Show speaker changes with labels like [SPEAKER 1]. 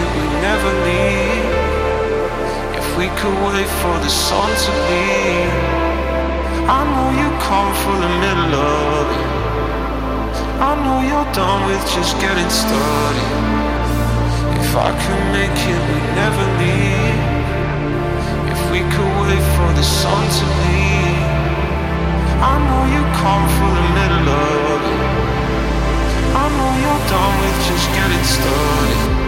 [SPEAKER 1] it would never leave. If we could wait for the sun to leave, I know you come from the middle of it. I know you're done with just getting started. If I could make it, we'd never leave. If we could wait for the sun to leave, I know you come from the middle of it. I know you're done with just getting started